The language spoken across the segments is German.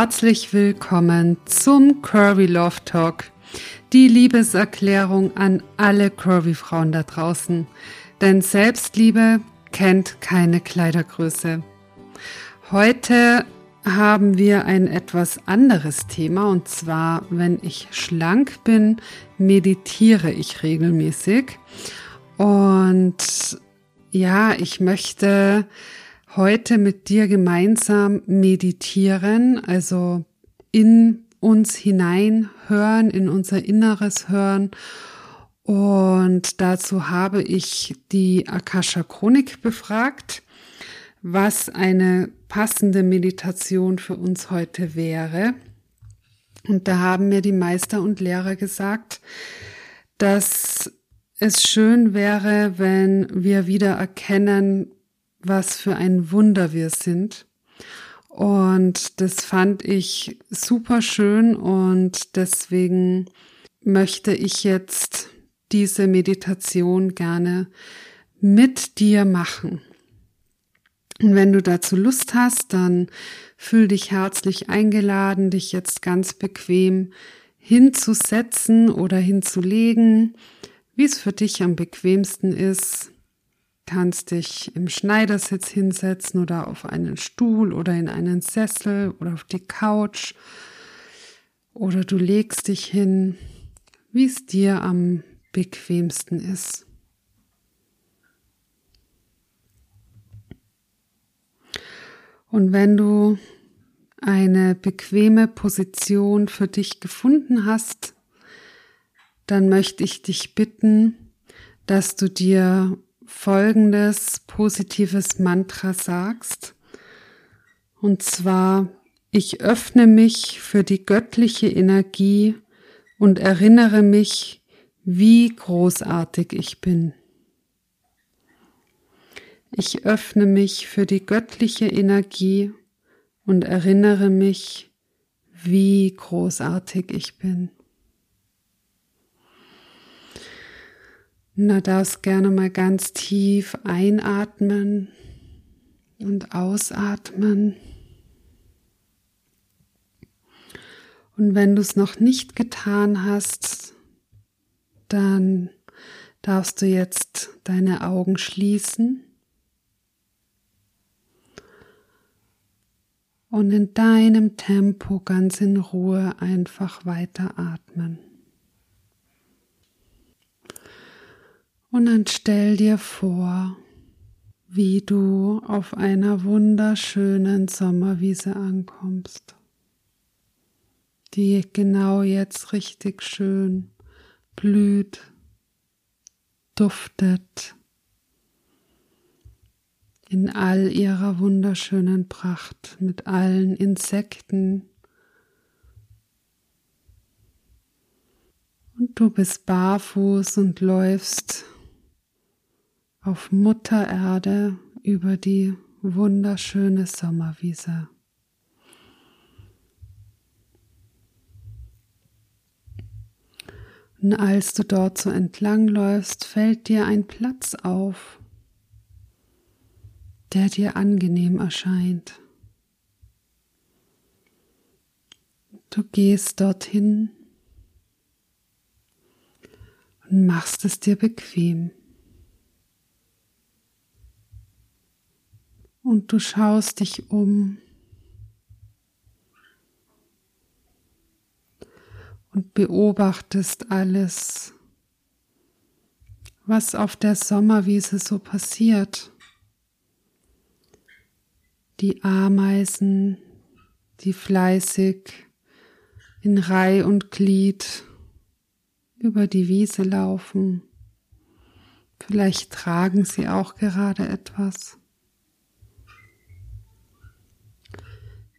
herzlich willkommen zum Curvy Love Talk. Die Liebeserklärung an alle Curvy Frauen da draußen. Denn Selbstliebe kennt keine Kleidergröße. Heute haben wir ein etwas anderes Thema und zwar, wenn ich schlank bin, meditiere ich regelmäßig. Und ja, ich möchte heute mit dir gemeinsam meditieren, also in uns hinein hören, in unser Inneres hören. Und dazu habe ich die Akasha Chronik befragt, was eine passende Meditation für uns heute wäre. Und da haben mir die Meister und Lehrer gesagt, dass es schön wäre, wenn wir wieder erkennen, was für ein Wunder wir sind. Und das fand ich super schön und deswegen möchte ich jetzt diese Meditation gerne mit dir machen. Und wenn du dazu Lust hast, dann fühl dich herzlich eingeladen, dich jetzt ganz bequem hinzusetzen oder hinzulegen, wie es für dich am bequemsten ist kannst dich im Schneidersitz hinsetzen oder auf einen Stuhl oder in einen Sessel oder auf die Couch oder du legst dich hin, wie es dir am bequemsten ist. Und wenn du eine bequeme Position für dich gefunden hast, dann möchte ich dich bitten, dass du dir folgendes positives Mantra sagst. Und zwar, ich öffne mich für die göttliche Energie und erinnere mich, wie großartig ich bin. Ich öffne mich für die göttliche Energie und erinnere mich, wie großartig ich bin. Na, darfst gerne mal ganz tief einatmen und ausatmen. Und wenn du es noch nicht getan hast, dann darfst du jetzt deine Augen schließen und in deinem Tempo ganz in Ruhe einfach weiter atmen. Und dann stell dir vor, wie du auf einer wunderschönen Sommerwiese ankommst, die genau jetzt richtig schön blüht, duftet in all ihrer wunderschönen Pracht mit allen Insekten. Und du bist barfuß und läufst auf Mutter Erde über die wunderschöne Sommerwiese. Und als du dort so entlangläufst, fällt dir ein Platz auf, der dir angenehm erscheint. Du gehst dorthin und machst es dir bequem. Und du schaust dich um und beobachtest alles, was auf der Sommerwiese so passiert. Die Ameisen, die fleißig in Reih und Glied über die Wiese laufen. Vielleicht tragen sie auch gerade etwas.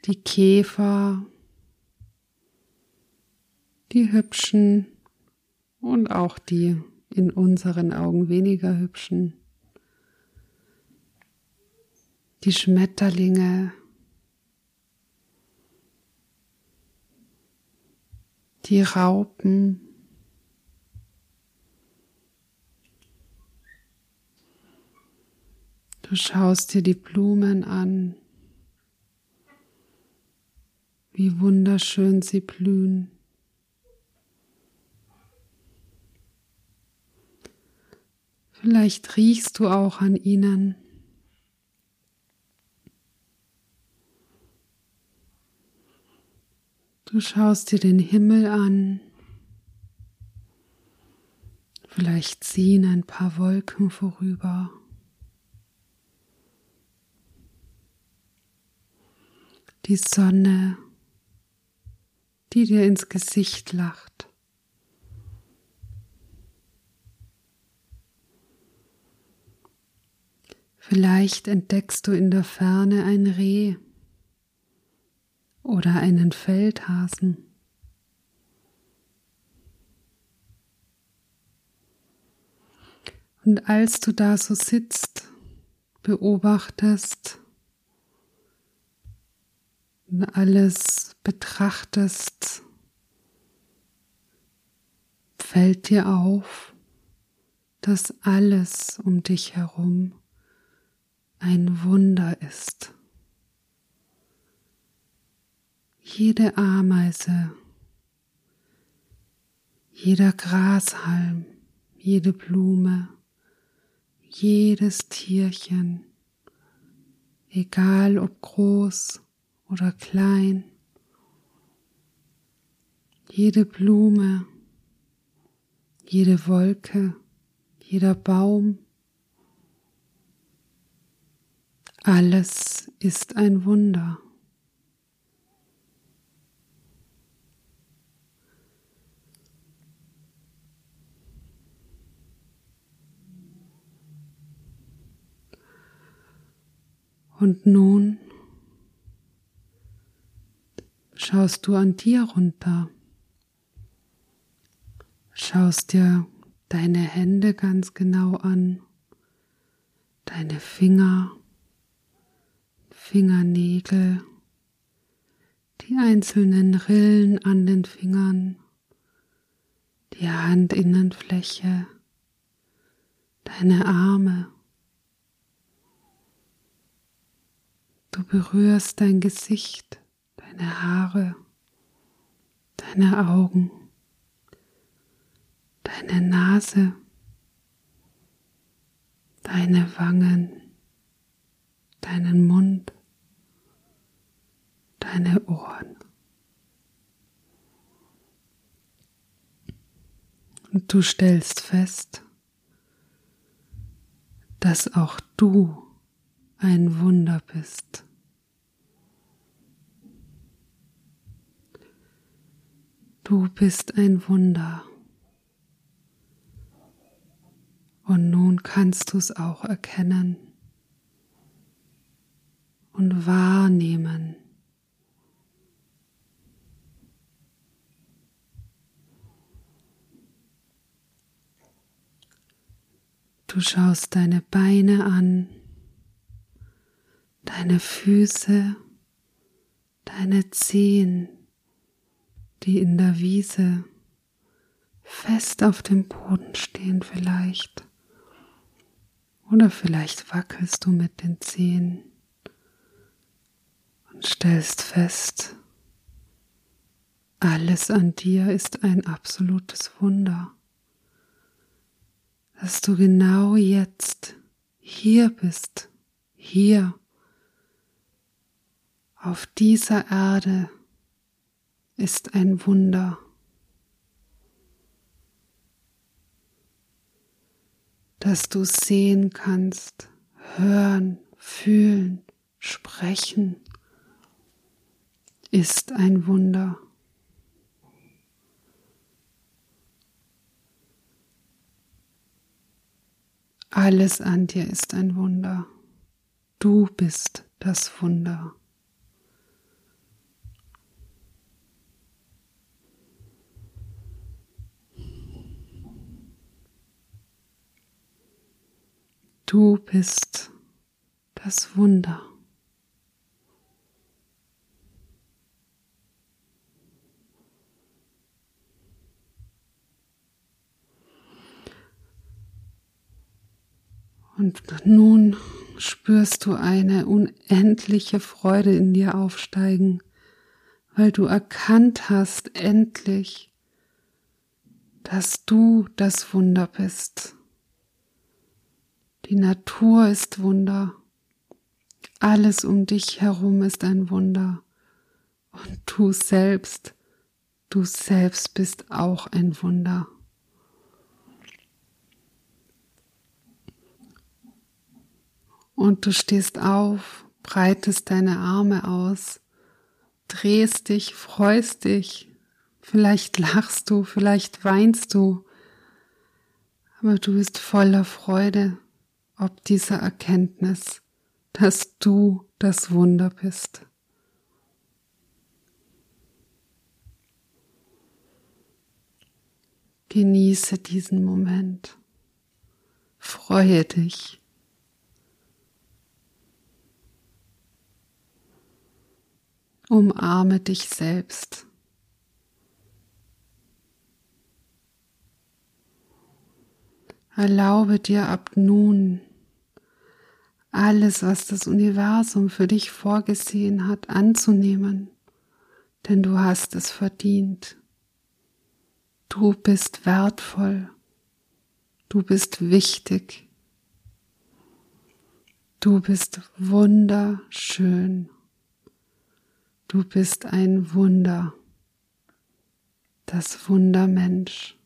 Die Käfer, die hübschen. Und auch die in unseren Augen weniger hübschen, die Schmetterlinge, die Raupen, Du schaust dir die Blumen an, wie wunderschön sie blühen. Vielleicht riechst du auch an ihnen. Du schaust dir den Himmel an. Vielleicht ziehen ein paar Wolken vorüber. Die Sonne, die dir ins Gesicht lacht. Vielleicht entdeckst du in der Ferne ein Reh oder einen Feldhasen. Und als du da so sitzt, beobachtest alles betrachtest, fällt dir auf, dass alles um dich herum ein Wunder ist. Jede Ameise, jeder Grashalm, jede Blume, jedes Tierchen, egal ob groß oder klein, jede Blume, jede Wolke, jeder Baum, alles ist ein Wunder. Und nun schaust du an dir runter, schaust dir deine Hände ganz genau an, deine Finger, Fingernägel, die einzelnen Rillen an den Fingern, die Handinnenfläche, deine Arme, Du berührst dein Gesicht, deine Haare, deine Augen, deine Nase, deine Wangen, deinen Mund, deine Ohren. Und du stellst fest, dass auch du ein Wunder bist. Du bist ein Wunder. Und nun kannst du es auch erkennen und wahrnehmen. Du schaust deine Beine an deine Füße, deine Zehen, die in der Wiese fest auf dem Boden stehen vielleicht. Oder vielleicht wackelst du mit den Zehen und stellst fest, alles an dir ist ein absolutes Wunder, dass du genau jetzt hier bist, hier auf dieser Erde ist ein Wunder. Dass du sehen kannst, hören, fühlen, sprechen, ist ein Wunder. Alles an dir ist ein Wunder. Du bist das Wunder. Du bist das Wunder. Und nun spürst du eine unendliche Freude in dir aufsteigen, weil du erkannt hast endlich, dass du das Wunder bist. Die Natur ist Wunder. Alles um dich herum ist ein Wunder. Und du selbst, du selbst bist auch ein Wunder. Und du stehst auf, breitest deine Arme aus, drehst dich, freust dich, vielleicht lachst du, vielleicht weinst du, aber du bist voller Freude ob dieser Erkenntnis, dass du das Wunder bist. Genieße diesen Moment. Freue dich. Umarme dich selbst. Erlaube dir ab nun alles, was das Universum für dich vorgesehen hat, anzunehmen, denn du hast es verdient. Du bist wertvoll. Du bist wichtig. Du bist wunderschön. Du bist ein Wunder. Das Wundermensch.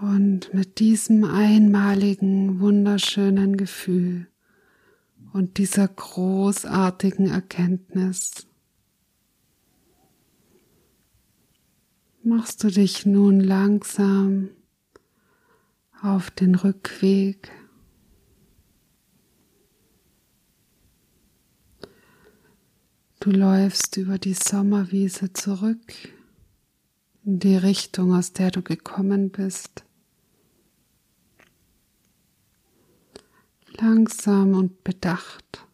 Und mit diesem einmaligen, wunderschönen Gefühl und dieser großartigen Erkenntnis machst du dich nun langsam auf den Rückweg. Du läufst über die Sommerwiese zurück in die Richtung, aus der du gekommen bist. Langsam und bedacht.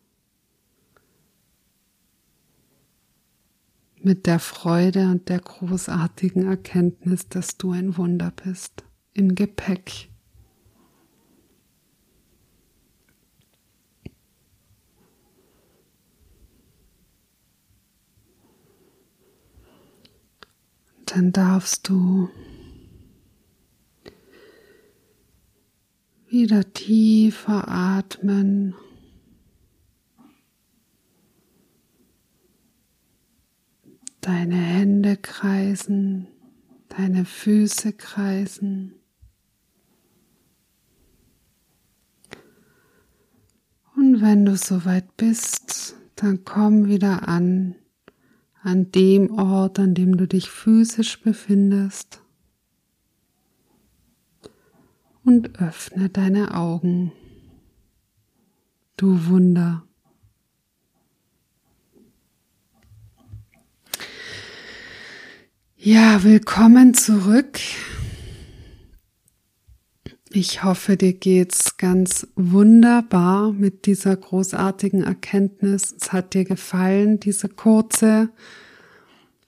Mit der Freude und der großartigen Erkenntnis, dass du ein Wunder bist, im Gepäck. Dann darfst du Wieder tiefer atmen. Deine Hände kreisen, deine Füße kreisen. Und wenn du soweit bist, dann komm wieder an, an dem Ort, an dem du dich physisch befindest und öffne deine Augen. Du Wunder. Ja, willkommen zurück. Ich hoffe, dir geht's ganz wunderbar mit dieser großartigen Erkenntnis. Es hat dir gefallen, diese kurze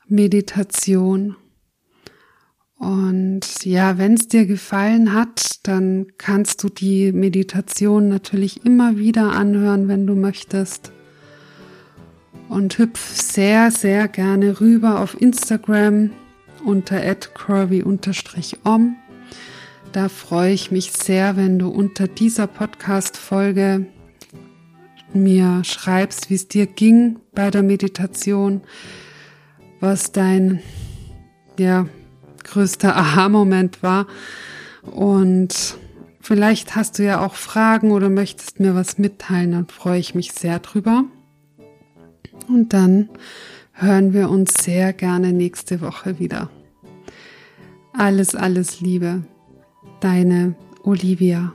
Meditation. Und ja, wenn es dir gefallen hat, dann kannst du die Meditation natürlich immer wieder anhören, wenn du möchtest. Und hüpf sehr, sehr gerne rüber auf Instagram unter curvy-om. Da freue ich mich sehr, wenn du unter dieser Podcast-Folge mir schreibst, wie es dir ging bei der Meditation, was dein, ja, größter Aha-Moment war. Und vielleicht hast du ja auch Fragen oder möchtest mir was mitteilen, dann freue ich mich sehr drüber. Und dann hören wir uns sehr gerne nächste Woche wieder. Alles, alles Liebe. Deine Olivia.